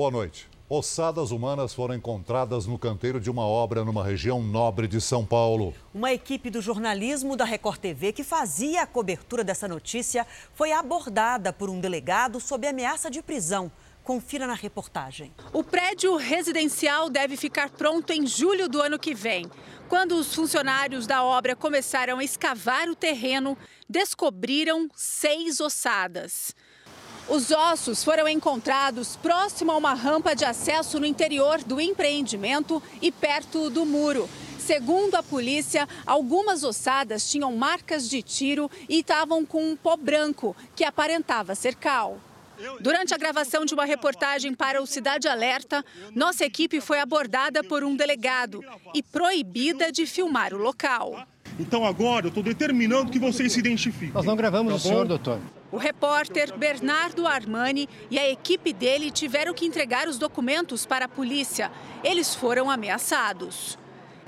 Boa noite. Ossadas humanas foram encontradas no canteiro de uma obra numa região nobre de São Paulo. Uma equipe do jornalismo da Record TV que fazia a cobertura dessa notícia foi abordada por um delegado sob ameaça de prisão. Confira na reportagem. O prédio residencial deve ficar pronto em julho do ano que vem. Quando os funcionários da obra começaram a escavar o terreno, descobriram seis ossadas. Os ossos foram encontrados próximo a uma rampa de acesso no interior do empreendimento e perto do muro. Segundo a polícia, algumas ossadas tinham marcas de tiro e estavam com um pó branco, que aparentava ser cal. Durante a gravação de uma reportagem para o Cidade Alerta, nossa equipe foi abordada por um delegado e proibida de filmar o local. Então agora eu estou determinando que vocês se identifiquem. Nós não gravamos tá o senhor, doutor. O repórter Bernardo Armani e a equipe dele tiveram que entregar os documentos para a polícia. Eles foram ameaçados.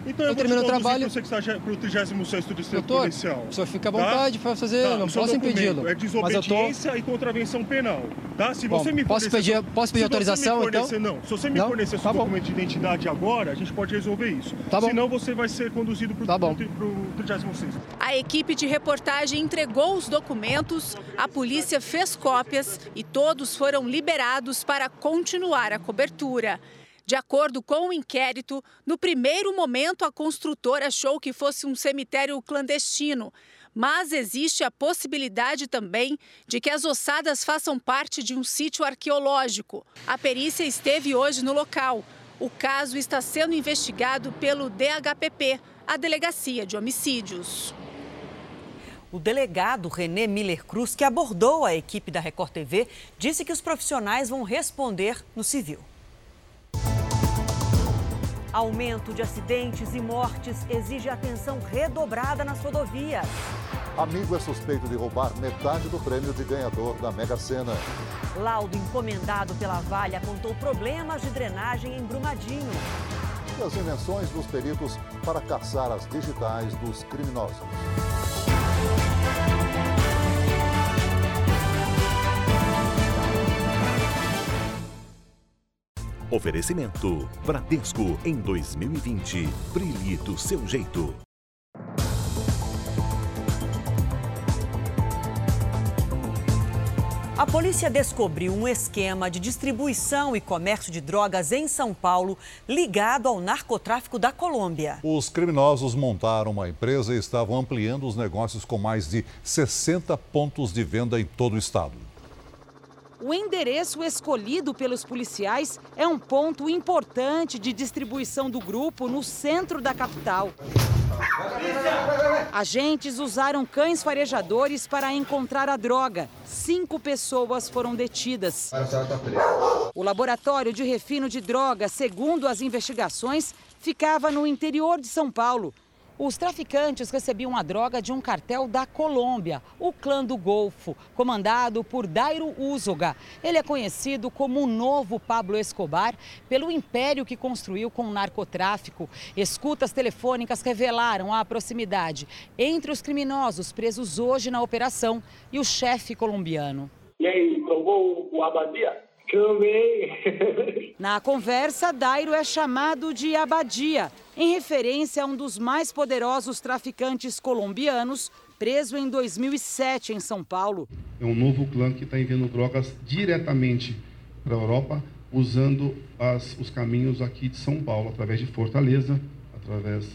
Então eu, eu termino o trabalho para o 36 Distrito Doutor, Policial. O senhor fica à tá? vontade tá? para fazer, tá, não posso impedi-lo. É desobediência tô... e contravenção penal. Tá? Se você bom, me posso pedir, posso pedir autorização fornecer, então? Não, se você me não? fornecer tá seu bom. documento de identidade agora, a gente pode resolver isso. Tá bom. Senão você vai ser conduzido para o tá 36 A equipe de reportagem entregou os documentos, a polícia fez cópias e todos foram liberados para continuar a cobertura. De acordo com o inquérito, no primeiro momento a construtora achou que fosse um cemitério clandestino, mas existe a possibilidade também de que as ossadas façam parte de um sítio arqueológico. A perícia esteve hoje no local. O caso está sendo investigado pelo DHPP, a Delegacia de Homicídios. O delegado René Miller Cruz, que abordou a equipe da Record TV, disse que os profissionais vão responder no civil. Aumento de acidentes e mortes exige atenção redobrada nas rodovias. Amigo é suspeito de roubar metade do prêmio de ganhador da Mega Sena. Laudo encomendado pela Vale apontou problemas de drenagem em Brumadinho. E as invenções dos peritos para caçar as digitais dos criminosos. Oferecimento: Bradesco em 2020. Brilhe do seu jeito. A polícia descobriu um esquema de distribuição e comércio de drogas em São Paulo ligado ao narcotráfico da Colômbia. Os criminosos montaram uma empresa e estavam ampliando os negócios com mais de 60 pontos de venda em todo o estado. O endereço escolhido pelos policiais é um ponto importante de distribuição do grupo no centro da capital. Agentes usaram cães farejadores para encontrar a droga. Cinco pessoas foram detidas. O laboratório de refino de drogas, segundo as investigações, ficava no interior de São Paulo. Os traficantes recebiam a droga de um cartel da Colômbia, o Clã do Golfo, comandado por Dairo Uzoga. Ele é conhecido como o novo Pablo Escobar pelo império que construiu com o narcotráfico. Escutas telefônicas revelaram a proximidade entre os criminosos presos hoje na operação e o chefe colombiano. Aí, tomou o Abadia? Também. Na conversa, Dairo é chamado de Abadia, em referência a um dos mais poderosos traficantes colombianos, preso em 2007 em São Paulo. É um novo clã que está enviando drogas diretamente para a Europa, usando as, os caminhos aqui de São Paulo, através de Fortaleza, através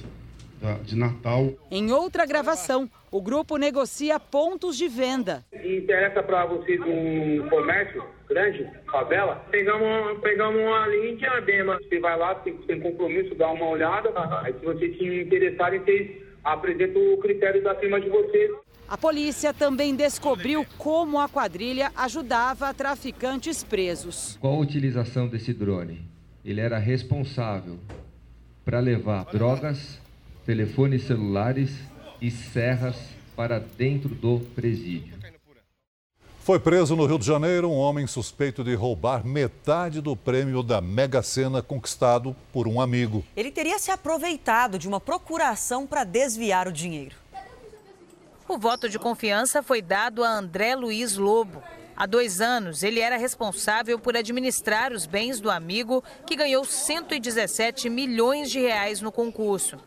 de Natal. Em outra gravação, o grupo negocia pontos de venda. Interessa para vocês um comércio grande, favela? Pegamos, pegamos uma linha em Diadema. Você vai lá, tem, tem compromisso, dá uma olhada. Aí se vocês se interessarem, vocês apresentam o critério da firma de vocês. A polícia também descobriu como a quadrilha ajudava traficantes presos. Qual a utilização desse drone? Ele era responsável para levar drogas telefones celulares e serras para dentro do presídio. Foi preso no Rio de Janeiro um homem suspeito de roubar metade do prêmio da Mega Sena conquistado por um amigo. Ele teria se aproveitado de uma procuração para desviar o dinheiro. O voto de confiança foi dado a André Luiz Lobo. Há dois anos, ele era responsável por administrar os bens do amigo que ganhou 117 milhões de reais no concurso.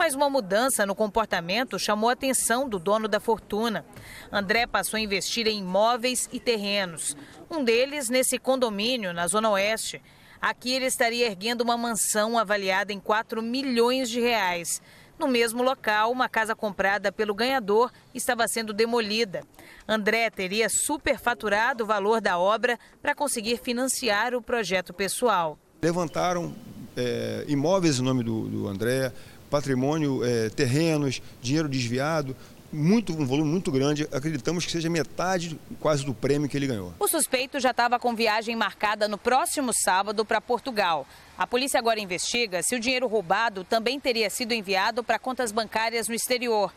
Mas uma mudança no comportamento chamou a atenção do dono da fortuna. André passou a investir em imóveis e terrenos. Um deles nesse condomínio, na Zona Oeste. Aqui ele estaria erguendo uma mansão avaliada em 4 milhões de reais. No mesmo local, uma casa comprada pelo ganhador estava sendo demolida. André teria superfaturado o valor da obra para conseguir financiar o projeto pessoal. Levantaram é, imóveis em nome do, do André, patrimônio, é, terrenos, dinheiro desviado, muito, um volume muito grande. Acreditamos que seja metade quase do prêmio que ele ganhou. O suspeito já estava com viagem marcada no próximo sábado para Portugal. A polícia agora investiga se o dinheiro roubado também teria sido enviado para contas bancárias no exterior.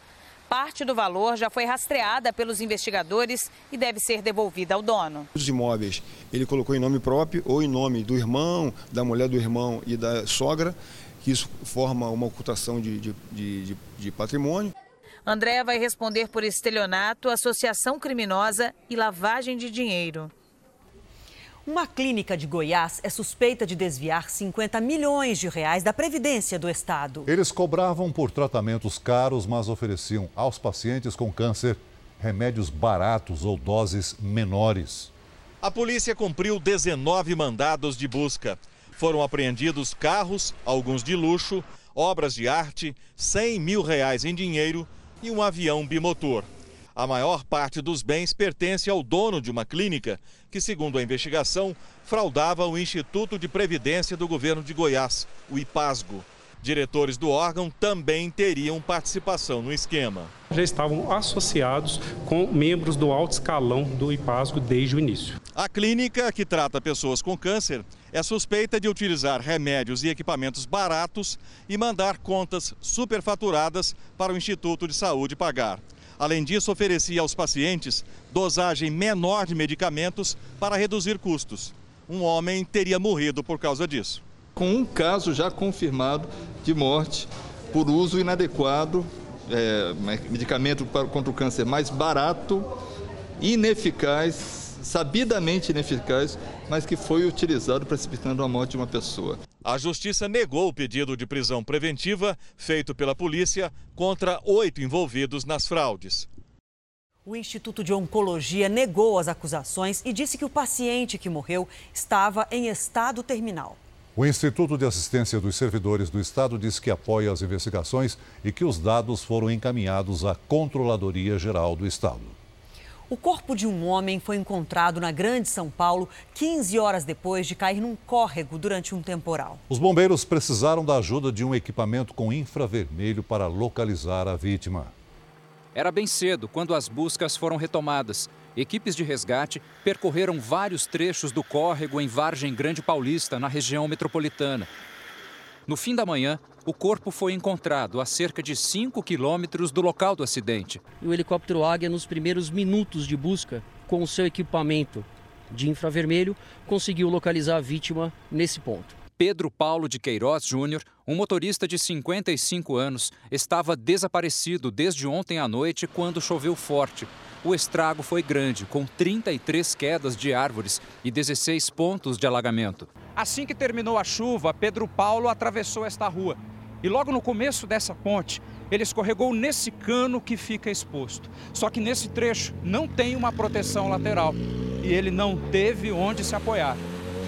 Parte do valor já foi rastreada pelos investigadores e deve ser devolvida ao dono. Os imóveis ele colocou em nome próprio ou em nome do irmão, da mulher do irmão e da sogra que isso forma uma ocultação de, de, de, de patrimônio. André vai responder por estelionato, associação criminosa e lavagem de dinheiro. Uma clínica de Goiás é suspeita de desviar 50 milhões de reais da Previdência do Estado. Eles cobravam por tratamentos caros, mas ofereciam aos pacientes com câncer remédios baratos ou doses menores. A polícia cumpriu 19 mandados de busca. Foram apreendidos carros, alguns de luxo, obras de arte, 100 mil reais em dinheiro e um avião bimotor. A maior parte dos bens pertence ao dono de uma clínica que, segundo a investigação, fraudava o Instituto de Previdência do governo de Goiás, o IPASGO. Diretores do órgão também teriam participação no esquema. Já estavam associados com membros do alto escalão do IPASGO desde o início. A clínica, que trata pessoas com câncer, é suspeita de utilizar remédios e equipamentos baratos e mandar contas superfaturadas para o Instituto de Saúde pagar. Além disso, oferecia aos pacientes dosagem menor de medicamentos para reduzir custos. Um homem teria morrido por causa disso com um caso já confirmado de morte por uso inadequado, é, medicamento contra o câncer mais barato, ineficaz, sabidamente ineficaz, mas que foi utilizado precipitando a morte de uma pessoa. A justiça negou o pedido de prisão preventiva feito pela polícia contra oito envolvidos nas fraudes. O Instituto de Oncologia negou as acusações e disse que o paciente que morreu estava em estado terminal. O Instituto de Assistência dos Servidores do Estado diz que apoia as investigações e que os dados foram encaminhados à Controladoria Geral do Estado. O corpo de um homem foi encontrado na Grande São Paulo 15 horas depois de cair num córrego durante um temporal. Os bombeiros precisaram da ajuda de um equipamento com infravermelho para localizar a vítima. Era bem cedo quando as buscas foram retomadas equipes de resgate percorreram vários trechos do córrego em Vargem Grande Paulista, na região metropolitana. No fim da manhã, o corpo foi encontrado a cerca de 5 quilômetros do local do acidente. O helicóptero Águia, nos primeiros minutos de busca, com o seu equipamento de infravermelho, conseguiu localizar a vítima nesse ponto. Pedro Paulo de Queiroz Júnior, um motorista de 55 anos, estava desaparecido desde ontem à noite quando choveu forte o estrago foi grande, com 33 quedas de árvores e 16 pontos de alagamento. Assim que terminou a chuva, Pedro Paulo atravessou esta rua. E logo no começo dessa ponte, ele escorregou nesse cano que fica exposto. Só que nesse trecho não tem uma proteção lateral e ele não teve onde se apoiar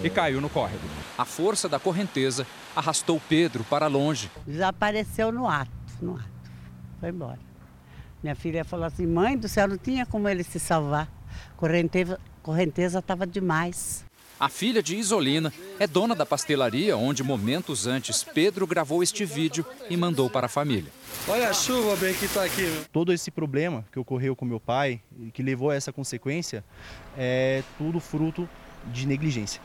e caiu no córrego. A força da correnteza arrastou Pedro para longe. Desapareceu no ato, no ato. Foi embora. Minha filha falou assim: mãe do céu, não tinha como ele se salvar. Correnteza correnteza estava demais. A filha de Isolina é dona da pastelaria onde momentos antes Pedro gravou este vídeo e mandou para a família. Olha a chuva bem que está aqui. Todo esse problema que ocorreu com meu pai, que levou a essa consequência, é tudo fruto de negligência.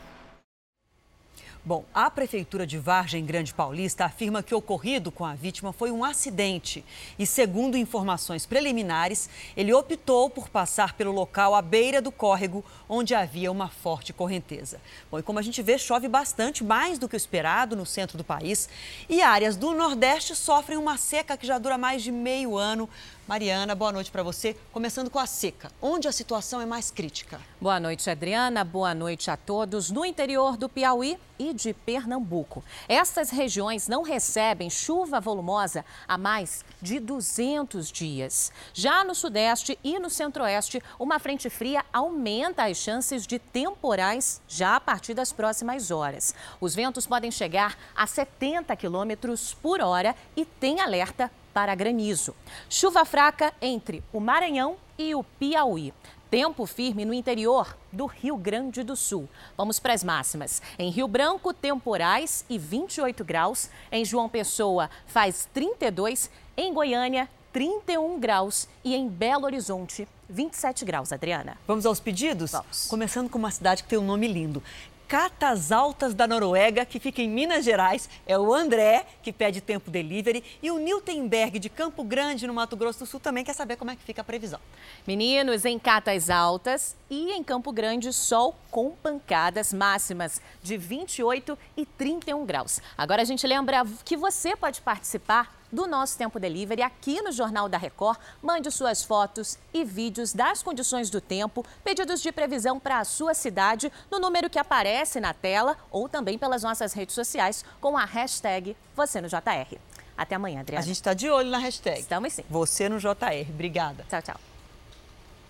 Bom, a Prefeitura de Vargem Grande Paulista afirma que o ocorrido com a vítima foi um acidente. E, segundo informações preliminares, ele optou por passar pelo local à beira do córrego, onde havia uma forte correnteza. Bom, e como a gente vê, chove bastante, mais do que o esperado no centro do país. E áreas do Nordeste sofrem uma seca que já dura mais de meio ano Mariana, boa noite para você. Começando com a seca, onde a situação é mais crítica? Boa noite, Adriana. Boa noite a todos. No interior do Piauí e de Pernambuco. Essas regiões não recebem chuva volumosa há mais de 200 dias. Já no Sudeste e no Centro-Oeste, uma frente fria aumenta as chances de temporais já a partir das próximas horas. Os ventos podem chegar a 70 quilômetros por hora e tem alerta para granizo. Chuva fraca entre o Maranhão e o Piauí. Tempo firme no interior do Rio Grande do Sul. Vamos para as máximas. Em Rio Branco, temporais e 28 graus. Em João Pessoa, faz 32. Em Goiânia, 31 graus. E em Belo Horizonte, 27 graus, Adriana. Vamos aos pedidos? Vamos. Começando com uma cidade que tem um nome lindo. Catas Altas da Noruega, que fica em Minas Gerais. É o André, que pede tempo delivery. E o Niltenberg, de Campo Grande, no Mato Grosso do Sul, também quer saber como é que fica a previsão. Meninos, em Catas Altas e em Campo Grande, sol com pancadas máximas de 28 e 31 graus. Agora a gente lembra que você pode participar do nosso Tempo Delivery aqui no Jornal da Record. Mande suas fotos e vídeos das condições do tempo, pedidos de previsão para a sua cidade no número que aparece na tela ou também pelas nossas redes sociais com a hashtag Você no JR. Até amanhã, Adriana. A gente está de olho na hashtag. Estamos sim. Você no JR. Obrigada. Tchau, tchau.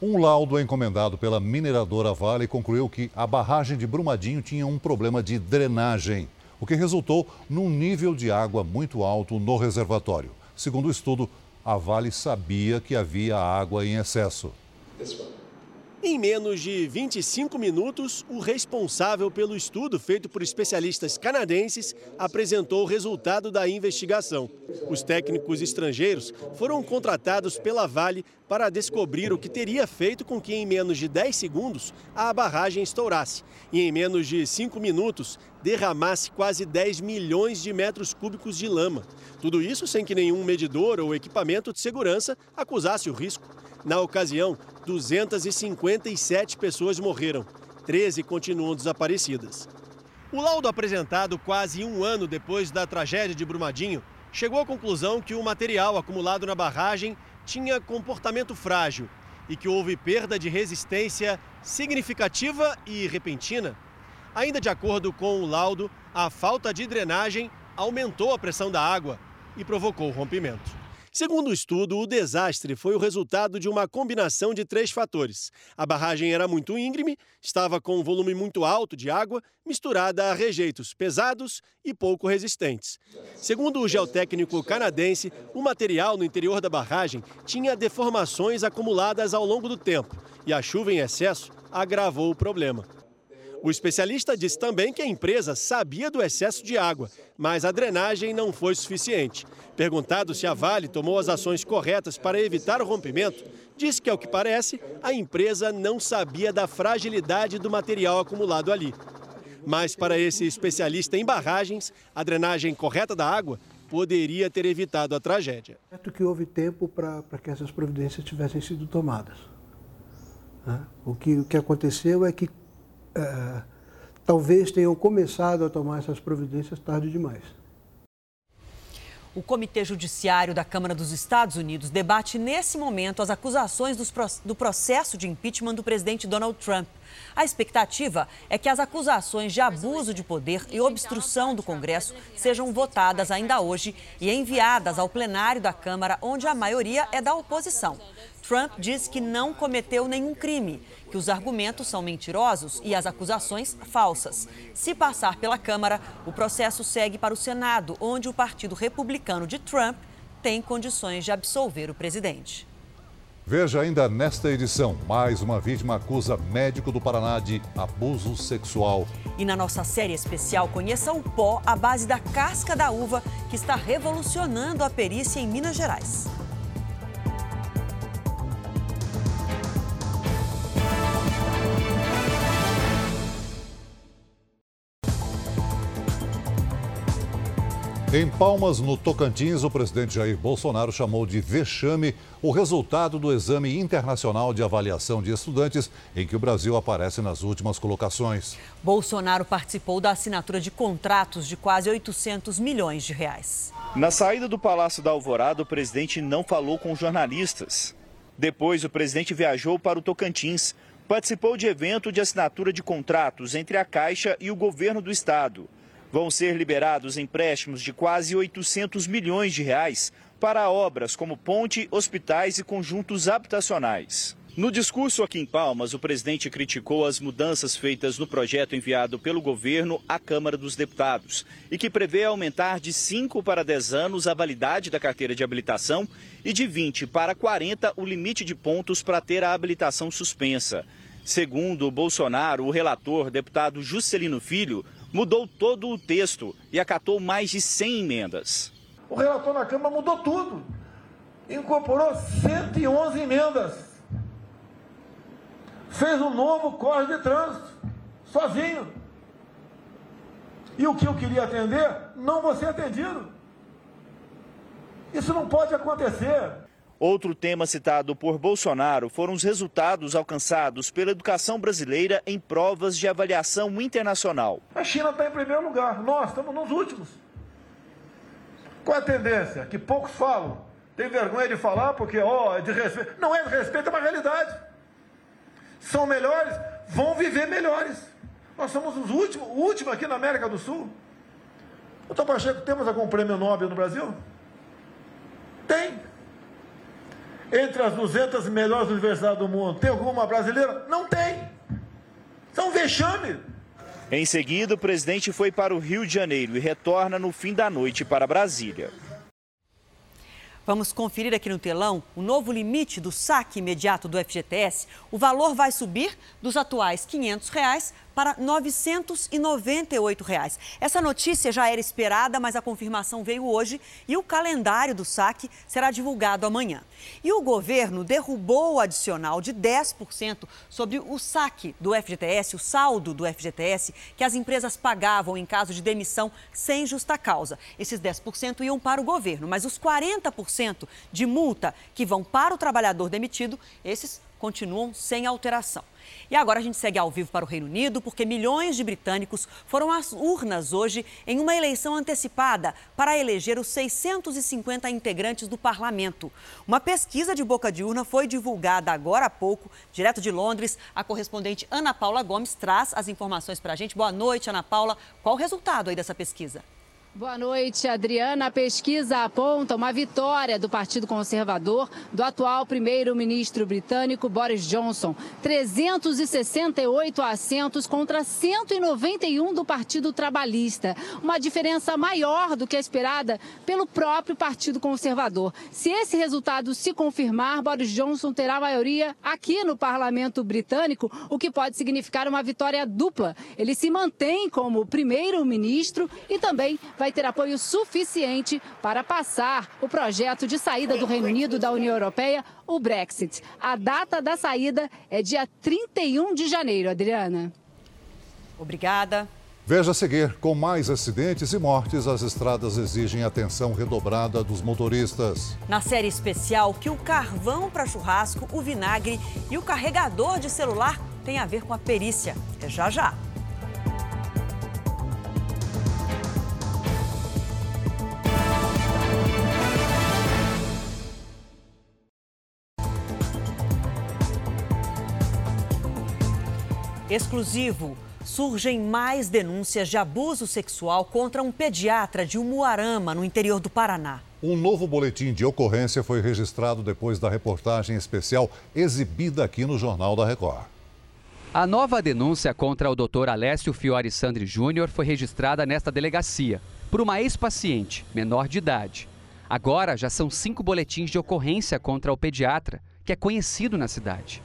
Um laudo encomendado pela mineradora Vale concluiu que a barragem de Brumadinho tinha um problema de drenagem o que resultou num nível de água muito alto no reservatório. Segundo o estudo, a Vale sabia que havia água em excesso. Em menos de 25 minutos, o responsável pelo estudo feito por especialistas canadenses apresentou o resultado da investigação. Os técnicos estrangeiros foram contratados pela Vale para descobrir o que teria feito com que, em menos de 10 segundos, a barragem estourasse e, em menos de 5 minutos, derramasse quase 10 milhões de metros cúbicos de lama. Tudo isso sem que nenhum medidor ou equipamento de segurança acusasse o risco. Na ocasião, 257 pessoas morreram, 13 continuam desaparecidas. O laudo apresentado quase um ano depois da tragédia de Brumadinho chegou à conclusão que o material acumulado na barragem tinha comportamento frágil e que houve perda de resistência significativa e repentina. Ainda de acordo com o laudo, a falta de drenagem aumentou a pressão da água e provocou o rompimento. Segundo o estudo, o desastre foi o resultado de uma combinação de três fatores. A barragem era muito íngreme, estava com um volume muito alto de água, misturada a rejeitos pesados e pouco resistentes. Segundo o geotécnico canadense, o material no interior da barragem tinha deformações acumuladas ao longo do tempo e a chuva em excesso agravou o problema. O especialista disse também que a empresa sabia do excesso de água, mas a drenagem não foi suficiente. Perguntado se a Vale tomou as ações corretas para evitar o rompimento, disse que, ao que parece, a empresa não sabia da fragilidade do material acumulado ali. Mas, para esse especialista em barragens, a drenagem correta da água poderia ter evitado a tragédia. Certo que houve tempo para que essas providências tivessem sido tomadas. Né? O que, o que aconteceu é que é, talvez tenham começado a tomar essas providências tarde demais. O Comitê Judiciário da Câmara dos Estados Unidos debate nesse momento as acusações do processo de impeachment do presidente Donald Trump. A expectativa é que as acusações de abuso de poder e obstrução do Congresso sejam votadas ainda hoje e enviadas ao plenário da Câmara, onde a maioria é da oposição. Trump diz que não cometeu nenhum crime, que os argumentos são mentirosos e as acusações falsas. Se passar pela Câmara, o processo segue para o Senado, onde o Partido Republicano de Trump tem condições de absolver o presidente. Veja ainda nesta edição: mais uma vítima acusa médico do Paraná de abuso sexual. E na nossa série especial, conheça o pó à base da casca da uva que está revolucionando a perícia em Minas Gerais. Em Palmas, no Tocantins, o presidente Jair Bolsonaro chamou de vexame o resultado do exame internacional de avaliação de estudantes, em que o Brasil aparece nas últimas colocações. Bolsonaro participou da assinatura de contratos de quase 800 milhões de reais. Na saída do Palácio da Alvorada, o presidente não falou com jornalistas. Depois, o presidente viajou para o Tocantins. Participou de evento de assinatura de contratos entre a Caixa e o governo do estado. Vão ser liberados empréstimos de quase 800 milhões de reais para obras como ponte, hospitais e conjuntos habitacionais. No discurso aqui em Palmas, o presidente criticou as mudanças feitas no projeto enviado pelo governo à Câmara dos Deputados e que prevê aumentar de 5 para 10 anos a validade da carteira de habilitação e de 20 para 40 o limite de pontos para ter a habilitação suspensa. Segundo Bolsonaro, o relator, deputado Juscelino Filho, mudou todo o texto e acatou mais de 100 emendas. O relator na Câmara mudou tudo. Incorporou 111 emendas. Fez um novo código de trânsito, sozinho. E o que eu queria atender, não vou ser atendido. Isso não pode acontecer. Outro tema citado por Bolsonaro foram os resultados alcançados pela educação brasileira em provas de avaliação internacional. A China está em primeiro lugar, nós estamos nos últimos. Qual a tendência? Que poucos falam. Tem vergonha de falar porque, ó, oh, é de respeito. Não é de respeito, é uma realidade. São melhores, vão viver melhores. Nós somos os últimos, o último aqui na América do Sul. Doutor Pacheco, temos algum prêmio Nobel no Brasil? Tem entre as 200 melhores universidades do mundo, tem alguma brasileira? Não tem. São vexame. Em seguida, o presidente foi para o Rio de Janeiro e retorna no fim da noite para Brasília. Vamos conferir aqui no telão o novo limite do saque imediato do FGTS. O valor vai subir dos atuais 500 reais para 998 reais. Essa notícia já era esperada, mas a confirmação veio hoje e o calendário do saque será divulgado amanhã. E o governo derrubou o adicional de 10% sobre o saque do FGTS, o saldo do FGTS, que as empresas pagavam em caso de demissão sem justa causa. Esses 10% iam para o governo, mas os 40% de multa que vão para o trabalhador demitido, esses continuam sem alteração. E agora a gente segue ao vivo para o Reino Unido, porque milhões de britânicos foram às urnas hoje em uma eleição antecipada para eleger os 650 integrantes do parlamento. Uma pesquisa de boca de urna foi divulgada agora há pouco, direto de Londres. A correspondente Ana Paula Gomes traz as informações para a gente. Boa noite, Ana Paula. Qual o resultado aí dessa pesquisa? Boa noite, Adriana. A pesquisa aponta uma vitória do Partido Conservador do atual primeiro-ministro britânico Boris Johnson. 368 assentos contra 191 do Partido Trabalhista. Uma diferença maior do que a esperada pelo próprio Partido Conservador. Se esse resultado se confirmar, Boris Johnson terá maioria aqui no parlamento britânico, o que pode significar uma vitória dupla. Ele se mantém como primeiro-ministro e também vai ter apoio suficiente para passar o projeto de saída do Reino Unido da União Europeia, o Brexit. A data da saída é dia 31 de janeiro, Adriana. Obrigada. Veja a seguir: com mais acidentes e mortes, as estradas exigem atenção redobrada dos motoristas. Na série especial, que o carvão para churrasco, o vinagre e o carregador de celular têm a ver com a perícia. É já já. Exclusivo. Surgem mais denúncias de abuso sexual contra um pediatra de Umuarama, no interior do Paraná. Um novo boletim de ocorrência foi registrado depois da reportagem especial exibida aqui no Jornal da Record. A nova denúncia contra o Dr. Alessio Fiore Sandri Júnior foi registrada nesta delegacia por uma ex-paciente, menor de idade. Agora já são cinco boletins de ocorrência contra o pediatra, que é conhecido na cidade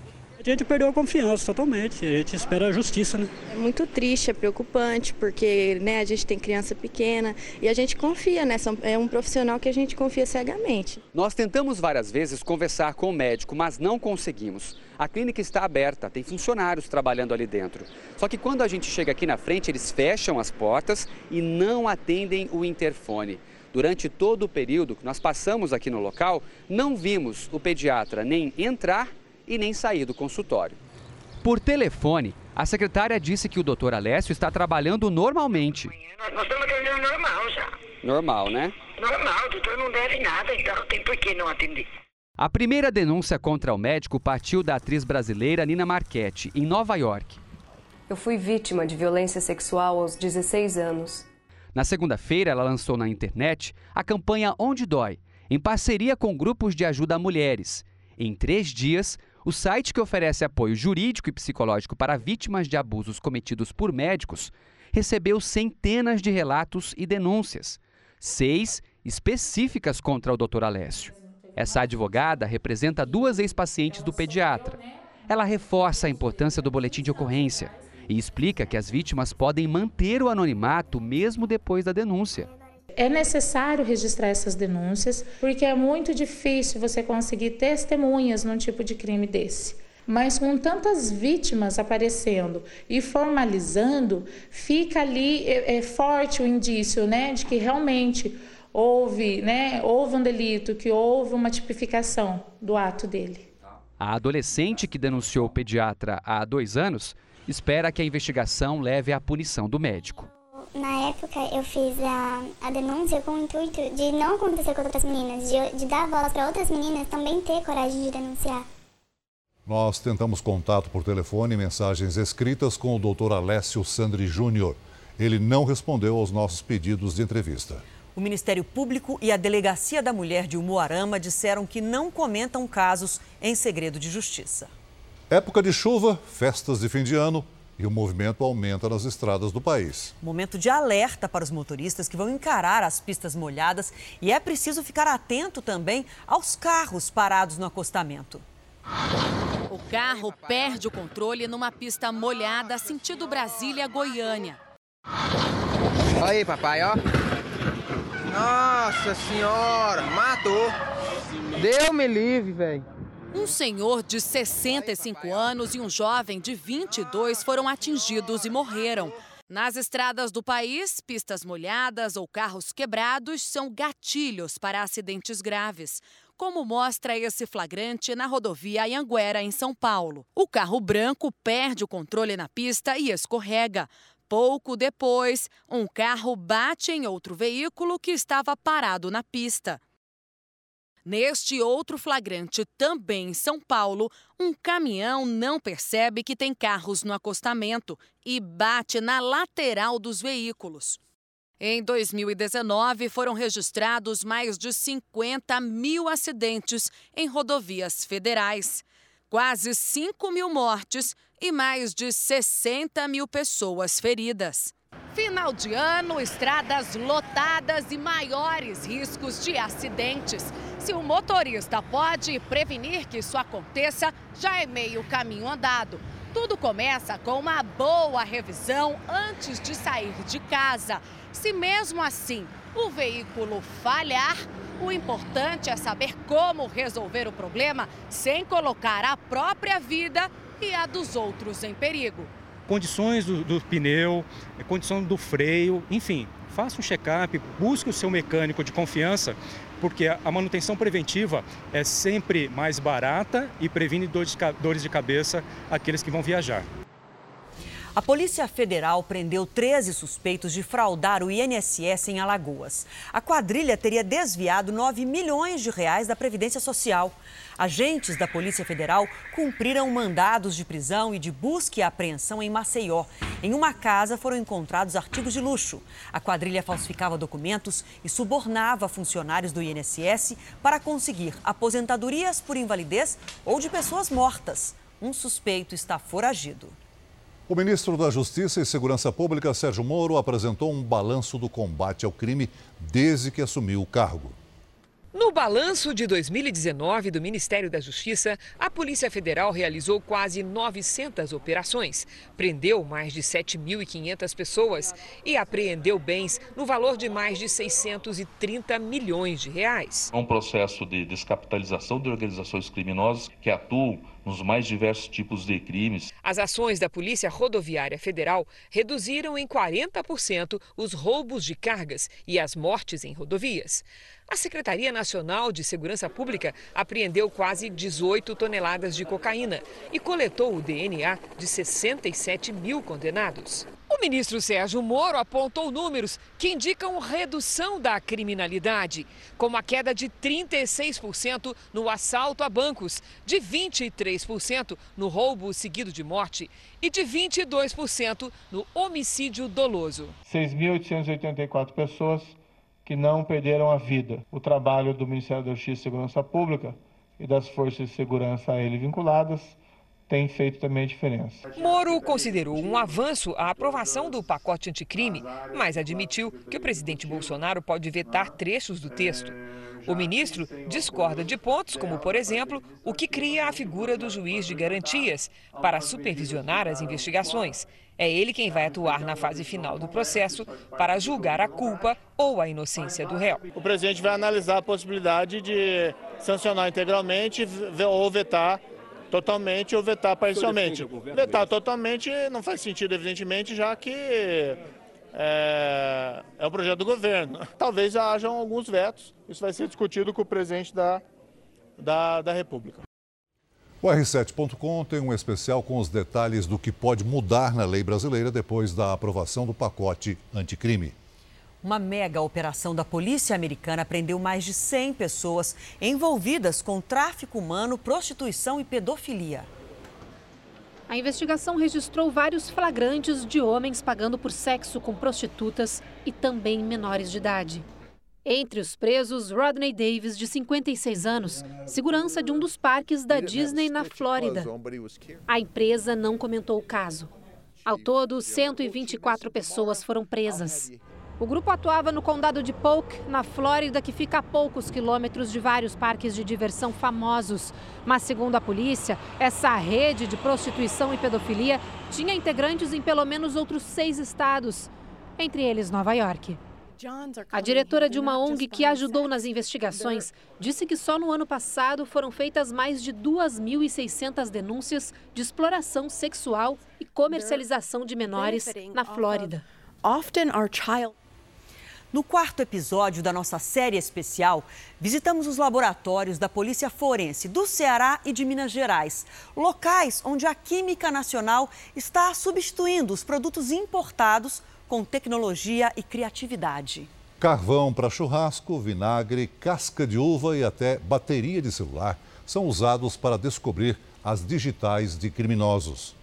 a gente perdeu a confiança totalmente. A gente espera a justiça, né? É muito triste, é preocupante, porque né, a gente tem criança pequena e a gente confia, né? É um profissional que a gente confia cegamente. Nós tentamos várias vezes conversar com o médico, mas não conseguimos. A clínica está aberta, tem funcionários trabalhando ali dentro. Só que quando a gente chega aqui na frente, eles fecham as portas e não atendem o interfone. Durante todo o período que nós passamos aqui no local, não vimos o pediatra nem entrar e nem sair do consultório. Por telefone, a secretária disse que o doutor Alessio está trabalhando normalmente. Nós estamos trabalhando normal já. Normal, né? Normal, o doutor não deve nada, então tem por que não atender. A primeira denúncia contra o médico partiu da atriz brasileira Nina Marchetti, em Nova York. Eu fui vítima de violência sexual aos 16 anos. Na segunda-feira, ela lançou na internet a campanha Onde Dói, em parceria com grupos de ajuda a mulheres. Em três dias, o site que oferece apoio jurídico e psicológico para vítimas de abusos cometidos por médicos recebeu centenas de relatos e denúncias, seis específicas contra o Dr. Alessio. Essa advogada representa duas ex-pacientes do pediatra. Ela reforça a importância do boletim de ocorrência e explica que as vítimas podem manter o anonimato mesmo depois da denúncia. É necessário registrar essas denúncias, porque é muito difícil você conseguir testemunhas num tipo de crime desse. Mas com tantas vítimas aparecendo e formalizando, fica ali é, é forte o indício né, de que realmente houve, né, houve um delito, que houve uma tipificação do ato dele. A adolescente que denunciou o pediatra há dois anos espera que a investigação leve à punição do médico. Na época, eu fiz a, a denúncia com o intuito de não acontecer com outras meninas, de, de dar voz para outras meninas também ter coragem de denunciar. Nós tentamos contato por telefone e mensagens escritas com o Dr. Alessio Sandri Júnior. Ele não respondeu aos nossos pedidos de entrevista. O Ministério Público e a Delegacia da Mulher de Umuarama disseram que não comentam casos em segredo de justiça. Época de chuva, festas de fim de ano, e o movimento aumenta nas estradas do país. Momento de alerta para os motoristas que vão encarar as pistas molhadas e é preciso ficar atento também aos carros parados no acostamento. O carro perde o controle numa pista molhada sentido Brasília-Goiânia. Aí, papai, ó. Nossa senhora, matou. Deu me livre, velho. Um senhor de 65 anos e um jovem de 22 foram atingidos e morreram. Nas estradas do país, pistas molhadas ou carros quebrados são gatilhos para acidentes graves, como mostra esse flagrante na rodovia Anhanguera, em São Paulo. O carro branco perde o controle na pista e escorrega. Pouco depois, um carro bate em outro veículo que estava parado na pista. Neste outro flagrante, também em São Paulo, um caminhão não percebe que tem carros no acostamento e bate na lateral dos veículos. Em 2019, foram registrados mais de 50 mil acidentes em rodovias federais, quase 5 mil mortes e mais de 60 mil pessoas feridas. Final de ano, estradas lotadas e maiores riscos de acidentes. Se o motorista pode prevenir que isso aconteça, já é meio caminho andado. Tudo começa com uma boa revisão antes de sair de casa. Se mesmo assim o veículo falhar, o importante é saber como resolver o problema sem colocar a própria vida e a dos outros em perigo condições do, do pneu, condição do freio, enfim, faça um check-up, busque o seu mecânico de confiança, porque a manutenção preventiva é sempre mais barata e previne dores de cabeça aqueles que vão viajar. A Polícia Federal prendeu 13 suspeitos de fraudar o INSS em Alagoas. A quadrilha teria desviado 9 milhões de reais da Previdência Social. Agentes da Polícia Federal cumpriram mandados de prisão e de busca e apreensão em Maceió. Em uma casa foram encontrados artigos de luxo. A quadrilha falsificava documentos e subornava funcionários do INSS para conseguir aposentadorias por invalidez ou de pessoas mortas. Um suspeito está foragido. O ministro da Justiça e Segurança Pública, Sérgio Moro, apresentou um balanço do combate ao crime desde que assumiu o cargo. No balanço de 2019 do Ministério da Justiça, a Polícia Federal realizou quase 900 operações, prendeu mais de 7.500 pessoas e apreendeu bens no valor de mais de 630 milhões de reais. É um processo de descapitalização de organizações criminosas que atuam nos mais diversos tipos de crimes. As ações da Polícia Rodoviária Federal reduziram em 40% os roubos de cargas e as mortes em rodovias. A Secretaria Nacional de Segurança Pública apreendeu quase 18 toneladas de cocaína e coletou o DNA de 67 mil condenados. O ministro Sérgio Moro apontou números que indicam redução da criminalidade, como a queda de 36% no assalto a bancos, de 23% no roubo seguido de morte e de 22% no homicídio doloso. 6.884 pessoas que não perderam a vida. O trabalho do Ministério da Justiça e Segurança Pública e das forças de segurança a ele vinculadas tem feito também a diferença. Moro considerou um avanço a aprovação do pacote anticrime, mas admitiu que o presidente Bolsonaro pode vetar trechos do texto. O ministro discorda de pontos, como, por exemplo, o que cria a figura do juiz de garantias para supervisionar as investigações. É ele quem vai atuar na fase final do processo para julgar a culpa ou a inocência do réu. O presidente vai analisar a possibilidade de sancionar integralmente ou vetar totalmente ou vetar parcialmente. Vetar totalmente não faz sentido, evidentemente, já que é, é um projeto do governo. Talvez hajam alguns vetos, isso vai ser discutido com o presidente da, da, da República. O R7.com tem um especial com os detalhes do que pode mudar na lei brasileira depois da aprovação do pacote anticrime. Uma mega operação da polícia americana prendeu mais de 100 pessoas envolvidas com tráfico humano, prostituição e pedofilia. A investigação registrou vários flagrantes de homens pagando por sexo com prostitutas e também menores de idade. Entre os presos, Rodney Davis, de 56 anos, segurança de um dos parques da Disney na Flórida. A empresa não comentou o caso. Ao todo, 124 pessoas foram presas. O grupo atuava no condado de Polk, na Flórida, que fica a poucos quilômetros de vários parques de diversão famosos. Mas, segundo a polícia, essa rede de prostituição e pedofilia tinha integrantes em pelo menos outros seis estados, entre eles Nova York. A diretora de uma ONG que ajudou nas investigações disse que só no ano passado foram feitas mais de 2.600 denúncias de exploração sexual e comercialização de menores na Flórida. No quarto episódio da nossa série especial, visitamos os laboratórios da Polícia Forense do Ceará e de Minas Gerais, locais onde a Química Nacional está substituindo os produtos importados com tecnologia e criatividade. Carvão para churrasco, vinagre, casca de uva e até bateria de celular são usados para descobrir as digitais de criminosos.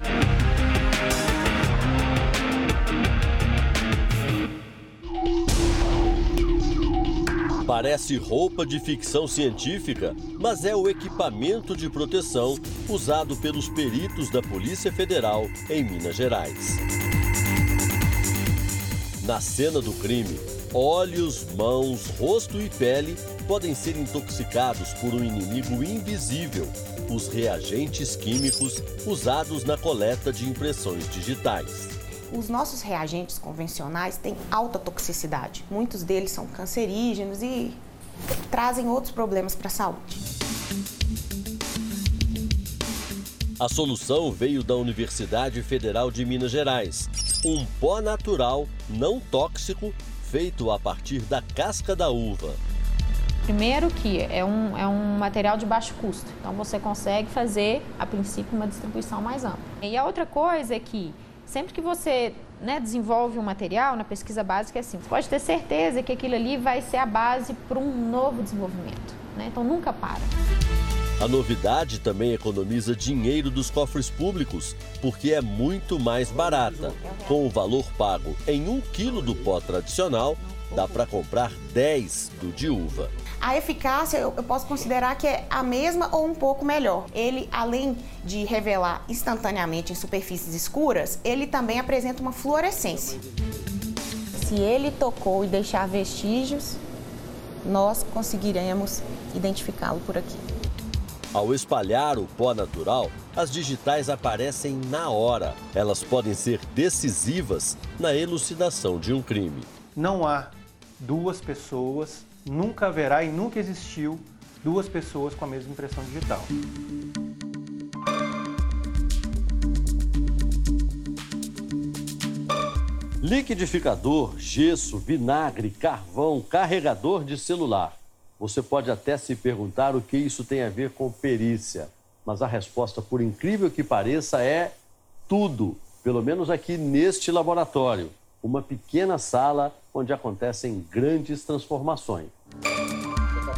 Parece roupa de ficção científica, mas é o equipamento de proteção usado pelos peritos da Polícia Federal em Minas Gerais. Na cena do crime, olhos, mãos, rosto e pele podem ser intoxicados por um inimigo invisível, os reagentes químicos usados na coleta de impressões digitais. Os nossos reagentes convencionais têm alta toxicidade. Muitos deles são cancerígenos e trazem outros problemas para a saúde. A solução veio da Universidade Federal de Minas Gerais. Um pó natural, não tóxico, feito a partir da casca da uva. Primeiro que é um, é um material de baixo custo, então você consegue fazer, a princípio, uma distribuição mais ampla. E a outra coisa é que sempre que você né, desenvolve um material na pesquisa básica, é assim, você pode ter certeza que aquilo ali vai ser a base para um novo desenvolvimento. Né? Então nunca para. A novidade também economiza dinheiro dos cofres públicos, porque é muito mais barata. Com o valor pago em um quilo do pó tradicional, dá para comprar 10 do de uva. A eficácia eu, posso considerar que é a mesma ou um pouco melhor. Ele, além de revelar instantaneamente em superfícies escuras, ele também apresenta uma fluorescência. Se ele tocou e deixar vestígios, nós conseguiremos identificá-lo por aqui. Ao espalhar o pó natural, as digitais aparecem na hora. Elas podem ser decisivas na elucidação de um crime. Não há duas pessoas, nunca haverá e nunca existiu duas pessoas com a mesma impressão digital. Liquidificador, gesso, vinagre, carvão, carregador de celular. Você pode até se perguntar o que isso tem a ver com perícia, mas a resposta, por incrível que pareça, é tudo, pelo menos aqui neste laboratório, uma pequena sala onde acontecem grandes transformações.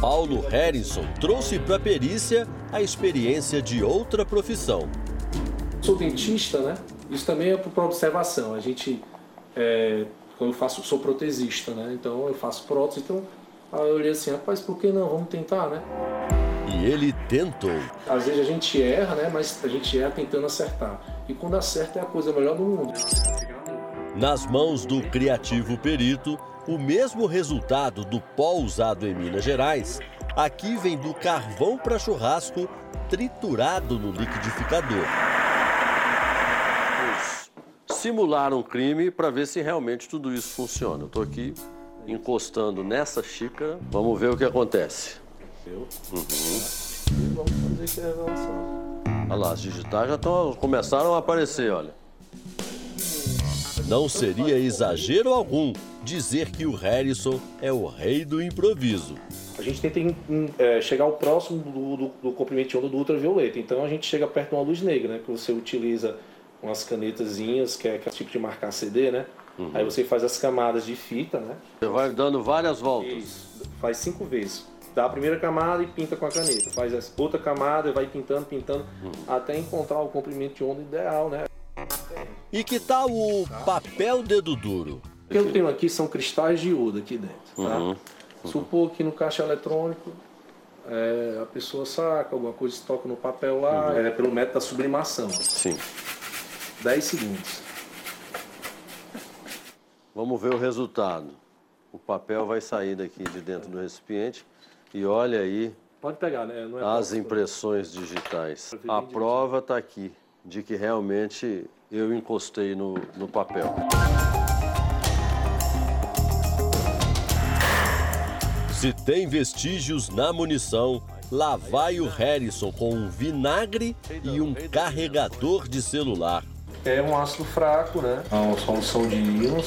Paulo Harrison trouxe para a perícia a experiência de outra profissão. Sou dentista, né? Isso também é por observação. A gente, é, eu faço, sou protesista, né? Então eu faço prótese, então Aí eu olhei assim, rapaz, por que não? Vamos tentar, né? E ele tentou. Às vezes a gente erra, né? Mas a gente erra tentando acertar. E quando acerta é a coisa melhor do mundo. Nas mãos do criativo perito, o mesmo resultado do pó usado em Minas Gerais, aqui vem do carvão para churrasco triturado no liquidificador. Simular um crime para ver se realmente tudo isso funciona. Eu estou aqui encostando nessa xícara. Vamos ver o que acontece. Uhum. Vamos fazer essa revelação. Olha lá, as digitais já tão, começaram a aparecer, olha. Não seria exagero algum dizer que o Harrison é o rei do improviso. A gente tenta é, chegar ao próximo do, do, do comprimento de onda do ultravioleta. Então a gente chega perto de uma luz negra, né? Que você utiliza umas canetazinhas, que é aquele tipo de marcar CD, né? Uhum. Aí você faz as camadas de fita, né? Você vai dando várias voltas. Isso. Faz cinco vezes. Dá a primeira camada e pinta com a caneta. Faz outra camada e vai pintando, pintando, uhum. até encontrar o comprimento de onda ideal, né? E que tal o papel dedo duro? O que eu tenho aqui são cristais de iodo aqui dentro, tá? Uhum. Supor que no caixa eletrônico é, a pessoa saca, alguma coisa toca no papel lá, uhum. é pelo método da sublimação. Sim. 10 segundos. Vamos ver o resultado. O papel vai sair daqui de dentro do recipiente e olha aí Pode pegar, né? É as impressões digitais. A prova está aqui de que realmente eu encostei no, no papel. Se tem vestígios na munição, lá vai o Harrison com um vinagre e um carregador de celular. É um ácido fraco, né? É uma solução de íons.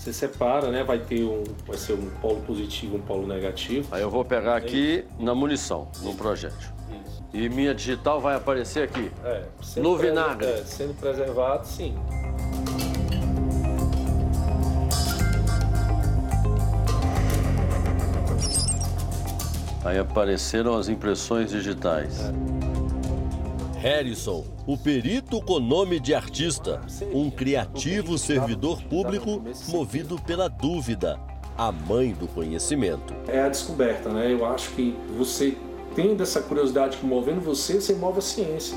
Você separa, né? Vai ter um, vai ser um polo positivo, um polo negativo. Aí eu vou pegar aqui na munição, no projétil. Isso. E minha digital vai aparecer aqui. É, no vinagre. É, sendo preservado, sim. Aí apareceram as impressões digitais. É. Harrison, o perito com nome de artista, um criativo servidor público movido pela dúvida, a mãe do conhecimento. É a descoberta, né? Eu acho que você tendo essa curiosidade que movendo você, você move a ciência.